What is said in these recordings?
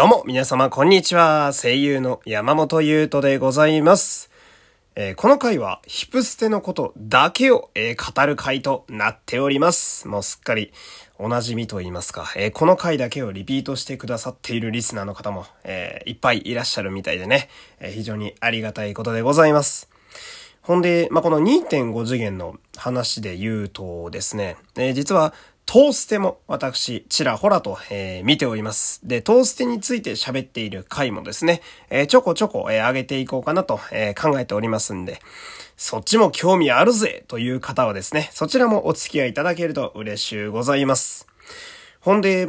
どうも、皆様、こんにちは。声優の山本優斗でございます。えー、この回は、ヒプステのことだけを、えー、語る回となっております。もうすっかり、お馴染みと言いますか、えー、この回だけをリピートしてくださっているリスナーの方も、えいっぱいいらっしゃるみたいでね、え非常にありがたいことでございます。ほんで、まあ、この2.5次元の話で言うとですね、え実はトーステも私、ちらほらと、えー、見ております。で、トーステについて喋っている回もですね、えー、ちょこちょこ、えー、上げていこうかなと、え考えておりますんで、そっちも興味あるぜという方はですね、そちらもお付き合いいただけると嬉しゅうございます。ほんで、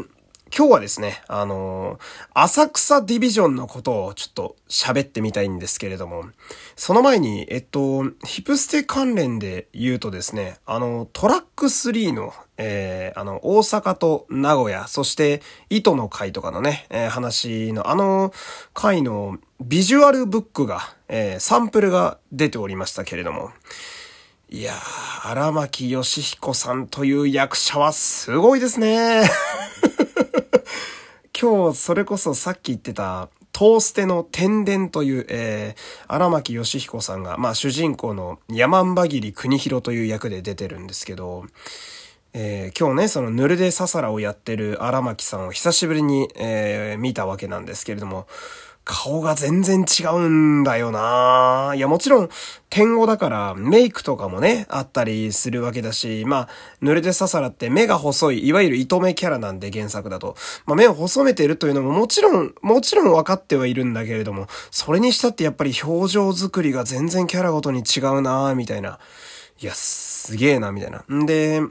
今日はですね、あのー、浅草ディビジョンのことをちょっと喋ってみたいんですけれども、その前に、えっと、ヒプステ関連で言うとですね、あの、トラック3の、えー、あの、大阪と名古屋、そして糸の会とかのね、えー、話の、あの会のビジュアルブックが、えー、サンプルが出ておりましたけれども、いやー、荒牧義彦さんという役者はすごいですね。今日それこそさっき言ってたトーステの天伝という、えー、荒牧義彦さんが、まあ主人公の山んばぎり国広という役で出てるんですけど、えー、今日ね、そのヌルデササラをやってる荒牧さんを久しぶりに、えー、見たわけなんですけれども、顔が全然違うんだよないや、もちろん、天語だからメイクとかもね、あったりするわけだし、まあ、濡れてささらって目が細い、いわゆる糸目キャラなんで原作だと。まあ、目を細めてるというのももちろん、もちろん分かってはいるんだけれども、それにしたってやっぱり表情作りが全然キャラごとに違うなみたいな。いや、すげえな、みたいな。んで、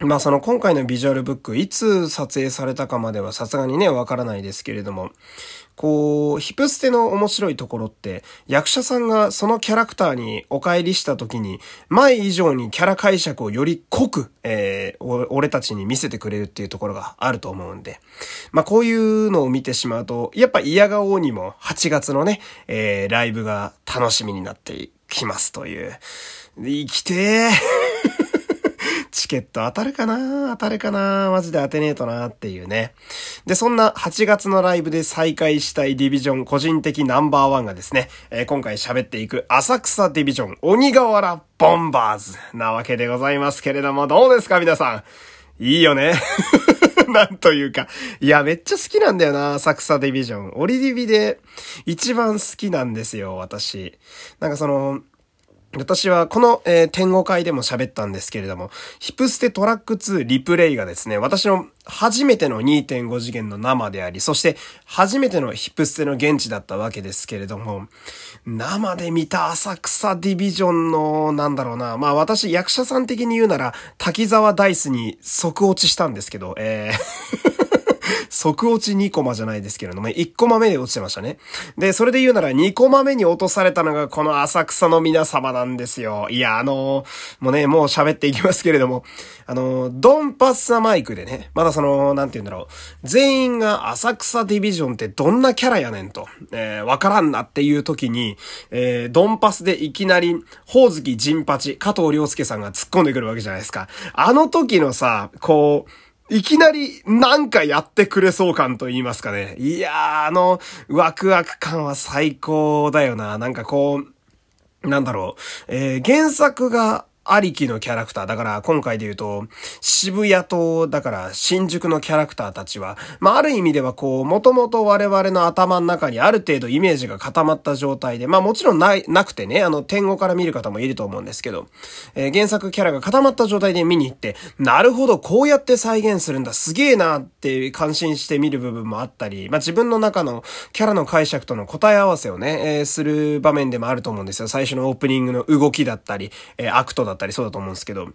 まあその今回のビジュアルブック、いつ撮影されたかまではさすがにね、わからないですけれども、こう、ヒプステの面白いところって、役者さんがそのキャラクターにお帰りした時に、前以上にキャラ解釈をより濃く、えー、俺たちに見せてくれるっていうところがあると思うんで、まあこういうのを見てしまうと、やっぱ嫌顔にも8月のね、えー、ライブが楽しみになってきますという。生きてーチケット当たるかな？当たるかな？マジで当てねえとなっていうね。で、そんな8月のライブで再開したいディビジョン個人的ナンバーワンがですね、えー、今回喋っていく浅草ディビジョン鬼瓦ボンバーズなわけでございますけれども、どうですか皆さん？いいよね。なんというか。いや、めっちゃ好きなんだよな、浅草ディビジョン。オリディビで一番好きなんですよ、私。なんかその、私はこの、えー、天語会でも喋ったんですけれども、ヒプステトラック2リプレイがですね、私の初めての2.5次元の生であり、そして初めてのヒプステの現地だったわけですけれども、生で見た浅草ディビジョンの、なんだろうな、まあ私役者さん的に言うなら、滝沢ダイスに即落ちしたんですけど、えー。即落ち2コマじゃないですけれども、1コマ目で落ちてましたね。で、それで言うなら2コマ目に落とされたのがこの浅草の皆様なんですよ。いや、あのー、もうね、もう喋っていきますけれども、あのー、ドンパッサマイクでね、まだその、なんて言うんだろう、全員が浅草ディビジョンってどんなキャラやねんと、えー、わからんなっていう時に、えー、ドンパスでいきなり、ほおずきジンパチ、加藤良介さんが突っ込んでくるわけじゃないですか。あの時のさ、こう、いきなりなんかやってくれそう感と言いますかね。いやー、あの、ワクワク感は最高だよな。なんかこう、なんだろう。えー、原作がありきのキャラクター。だから今回で言うと、渋谷と、だから新宿のキャラクターたちは、まあある意味ではこう、もともと我々の頭の中にある程度イメージが固まった状態で、まあもちろんない、なくてね、あの、天語から見る方もいると思うんですけど、えー、原作キャラが固まった状態で見に行って、なるほど、こうやって再現するんだ、すげえなって感心して見る部分もあったり、まあ自分の中のキャラの解釈との答え合わせをね、えー、する場面でもあると思うんですよ。最初のオープニングの動きだったり、えー、アクトだったりったりそうだと思うんですけど、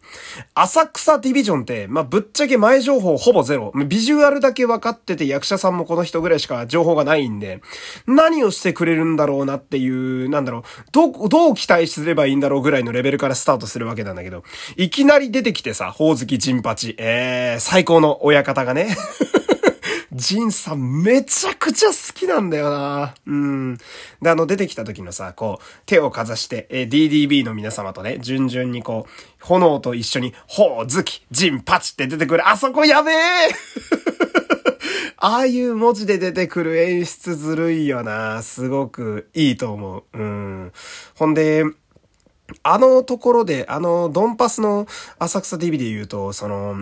浅草ディビジョンって、まあ、ぶっちゃけ前情報ほぼゼロ。ビジュアルだけ分かってて役者さんもこの人ぐらいしか情報がないんで、何をしてくれるんだろうなっていう、なんだろう、ど、どう期待すればいいんだろうぐらいのレベルからスタートするわけなんだけど、いきなり出てきてさ、ほおずきジンパチ、えー、最高の親方がね。ジンさんめちゃくちゃ好きなんだよなうん。で、あの、出てきた時のさ、こう、手をかざして、え DDB の皆様とね、順々にこう、炎と一緒に、ほう、ずき、ジン、パチって出てくる。あそこやべえ ああいう文字で出てくる演出ずるいよな。すごくいいと思う。うん。ほんで、あのところで、あの、ドンパスの浅草 DV で言うと、その、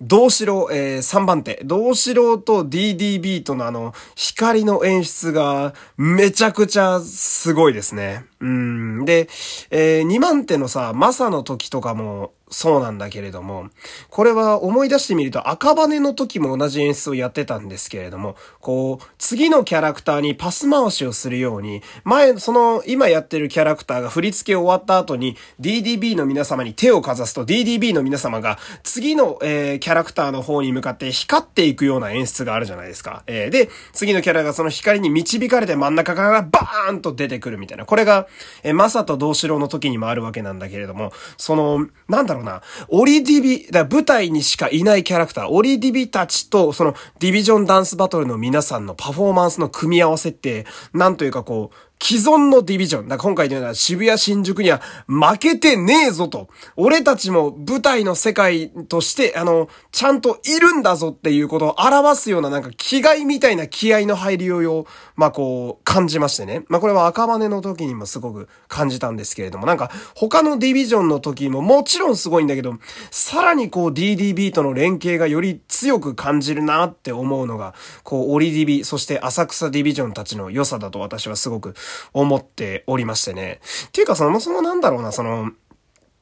道城、えー、3番手、道城と DDB とのあの、光の演出がめちゃくちゃすごいですね。うん。で、えー、2番手のさ、マサの時とかも、そうなんだけれども、これは思い出してみると赤羽の時も同じ演出をやってたんですけれども、こう、次のキャラクターにパス回しをするように、前、その、今やってるキャラクターが振り付け終わった後に DDB の皆様に手をかざすと DDB の皆様が次の、えー、キャラクターの方に向かって光っていくような演出があるじゃないですか。えー、で、次のキャラがその光に導かれて真ん中からバーンと出てくるみたいな。これが、えー、マサと同志郎の時にもあるわけなんだけれども、その、なんだろううな、オリディビ、だ舞台にしかいないキャラクター、オリディビたちと、その、ディビジョンダンスバトルの皆さんのパフォーマンスの組み合わせって、なんというかこう、既存のディビジョン。だ今回のような渋谷新宿には負けてねえぞと。俺たちも舞台の世界として、あの、ちゃんといるんだぞっていうことを表すようななんか気概みたいな気合の入りを、まあこう、感じましてね。まあこれは赤羽の時にもすごく感じたんですけれども、なんか他のディビジョンの時ももちろんすごいんだけど、さらにこう DDB との連携がより強く感じるなって思うのが、こうオリディビ、そして浅草ディビジョンたちの良さだと私はすごく思っておりましてね。っていうかそもそもなんだろうな、その、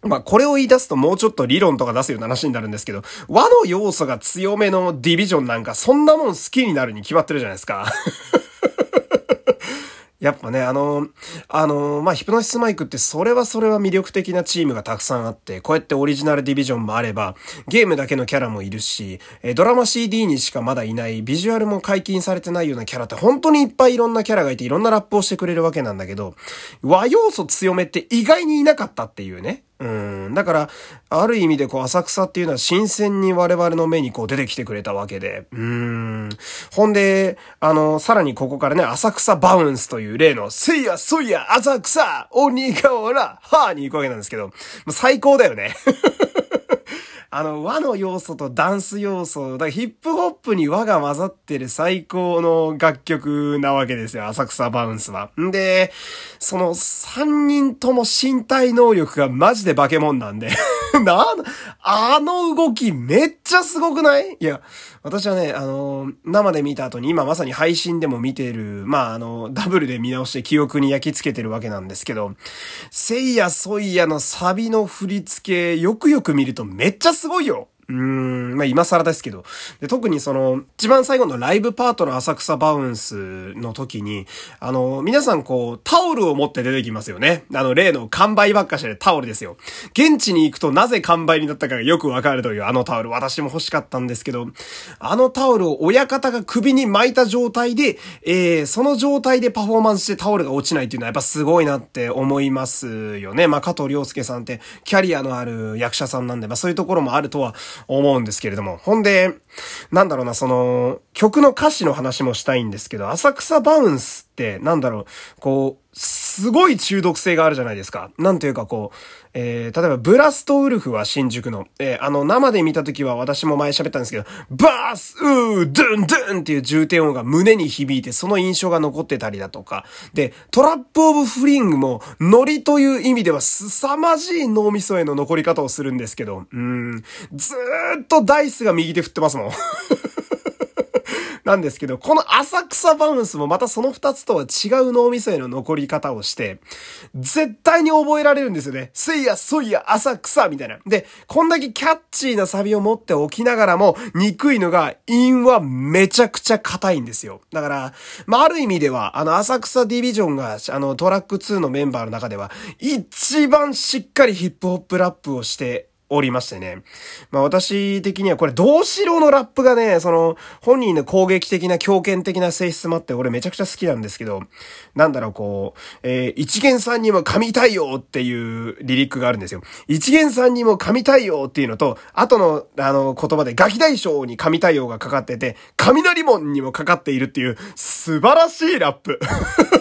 まあ、これを言い出すともうちょっと理論とか出すような話になるんですけど、和の要素が強めのディビジョンなんかそんなもん好きになるに決まってるじゃないですか。やっぱね、あの、あの、まあ、ヒプノシスマイクってそれはそれは魅力的なチームがたくさんあって、こうやってオリジナルディビジョンもあれば、ゲームだけのキャラもいるし、えドラマ CD にしかまだいないビジュアルも解禁されてないようなキャラって本当にいっぱいいろんなキャラがいていろんなラップをしてくれるわけなんだけど、和要素強めって意外にいなかったっていうね。うん。だから、ある意味でこう、浅草っていうのは新鮮に我々の目にこう出てきてくれたわけで。うん。ほんで、あの、さらにここからね、浅草バウンスという例の、せいや、そいや、浅草、鬼瓦、はーに行くわけなんですけど、最高だよね。あの、和の要素とダンス要素、だからヒップホップに和が混ざってる最高の楽曲なわけですよ、浅草バウンスは。んで、その3人とも身体能力がマジで化け物なんで な、あの動きめっちゃすごくない？いや、私はね、あの、生で見た後に今まさに配信でも見てる、まあ、あの、ダブルで見直して記憶に焼き付けてるわけなんですけど、せいやソイヤのサビの振り付け、よくよく見るとめっちゃすごいよ。うーん、まあ今更ですけど。で、特にその、一番最後のライブパートの浅草バウンスの時に、あの、皆さんこう、タオルを持って出てきますよね。あの、例の完売ばっかしでタオルですよ。現地に行くとなぜ完売になったかがよくわかるというあのタオル。私も欲しかったんですけど、あのタオルを親方が首に巻いた状態で、えー、その状態でパフォーマンスしてタオルが落ちないっていうのはやっぱすごいなって思いますよね。まあ、加藤良介さんってキャリアのある役者さんなんで、まあそういうところもあるとは思うんですけれども。ほんで、なんだろうな、その、曲の歌詞の話もしたいんですけど、浅草バウンスって、なんだろう、こう、すごい中毒性があるじゃないですか。なんというかこう、えー、例えばブラストウルフは新宿の、えー、あの生で見た時は私も前喋ったんですけど、バース、うー、ドゥンドゥンっていう重点音が胸に響いてその印象が残ってたりだとか、で、トラップオブフリングもノリという意味では凄まじい脳みそへの残り方をするんですけど、うん、ずーっとダイスが右手振ってますもん。なんですけど、この浅草バウンスもまたその二つとは違う脳みそへの残り方をして、絶対に覚えられるんですよね。せいや、そいや、浅草みたいな。で、こんだけキャッチーなサビを持っておきながらも、憎いのが、韻はめちゃくちゃ硬いんですよ。だから、まあ、ある意味では、あの、浅草ディビジョンが、あの、トラック2のメンバーの中では、一番しっかりヒップホップラップをしておりましてね。まあ私的にはこれ、同志郎のラップがね、その、本人の攻撃的な強権的な性質もあって俺めちゃくちゃ好きなんですけど、なんだろうこう、えー、一元さんにも噛みたいよっていうリリックがあるんですよ。一元さんにも噛みたいよっていうのと、後の、あの、言葉でガキ大将に噛みたいよがかかってて、雷門にもかかっているっていう、素晴らしいラップ。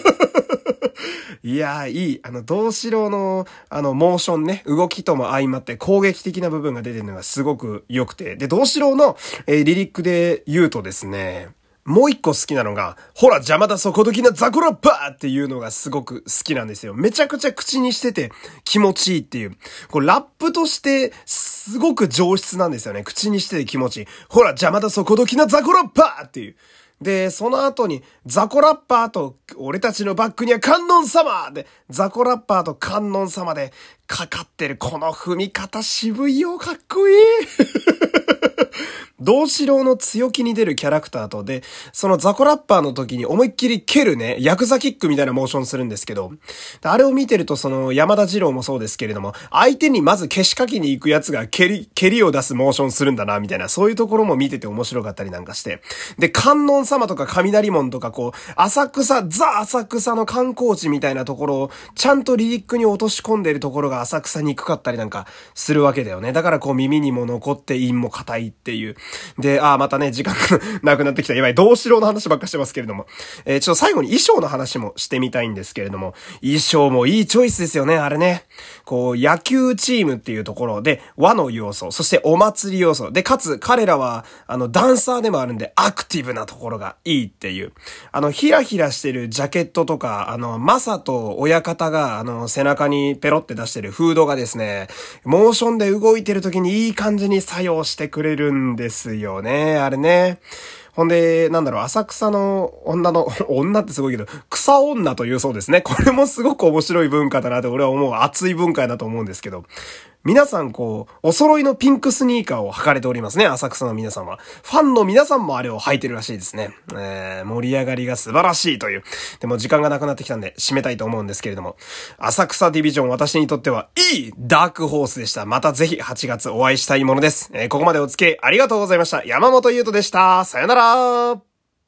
いやー、いい。あの、同志郎の、あの、モーションね、動きとも相まって攻撃的な部分が出てるのがすごく良くて。で、同志郎の、えー、リリックで言うとですね、もう一個好きなのが、ほら邪魔だそこどきなザコラッパーっていうのがすごく好きなんですよ。めちゃくちゃ口にしてて気持ちいいっていう。これラップとしてすごく上質なんですよね。口にしてて気持ちいい。ほら邪魔だそこどきなザコラッパーっていう。で、その後に、ザコラッパーと、俺たちのバックには観音様で、ザコラッパーと観音様で、かかってるこの踏み方渋いよ、かっこいい同志郎の強気に出るキャラクターとで、そのザコラッパーの時に思いっきり蹴るね、ヤクザキックみたいなモーションするんですけど、あれを見てるとその山田二郎もそうですけれども、相手にまず消しかけに行くやつが蹴り、蹴りを出すモーションするんだな、みたいな、そういうところも見てて面白かったりなんかして。で、観音様とか雷門とかこう、浅草、ザ浅草の観光地みたいなところを、ちゃんとリリックに落とし込んでるところが浅草にくかったりなんかするわけだよね。だからこう耳にも残って陰も硬いっていう。で、ああ、またね、時間が なくなってきた。やばい、同志郎の話ばっかしてますけれども。えー、ちょっと最後に衣装の話もしてみたいんですけれども、衣装もいいチョイスですよね、あれね。こう、野球チームっていうところで、和の要素、そしてお祭り要素。で、かつ、彼らは、あの、ダンサーでもあるんで、アクティブなところがいいっていう。あの、ヒラヒラしてるジャケットとか、あの、マサと親方が、あの、背中にペロって出してるるフードがですね、モーションで動いてる時にいい感じに作用してくれるんですよね。あれね。ほんで、なんだろう、浅草の女の、女ってすごいけど、草女というそうですね。これもすごく面白い文化だなって俺は思う。熱い文化だと思うんですけど。皆さんこう、お揃いのピンクスニーカーを履かれておりますね、浅草の皆さんは。ファンの皆さんもあれを履いてるらしいですね。えー、盛り上がりが素晴らしいという。でも時間がなくなってきたんで、締めたいと思うんですけれども。浅草ディビジョン私にとっては、いいダークホースでした。またぜひ8月お会いしたいものです。えー、ここまでお付き合いありがとうございました。山本優斗でした。さよなら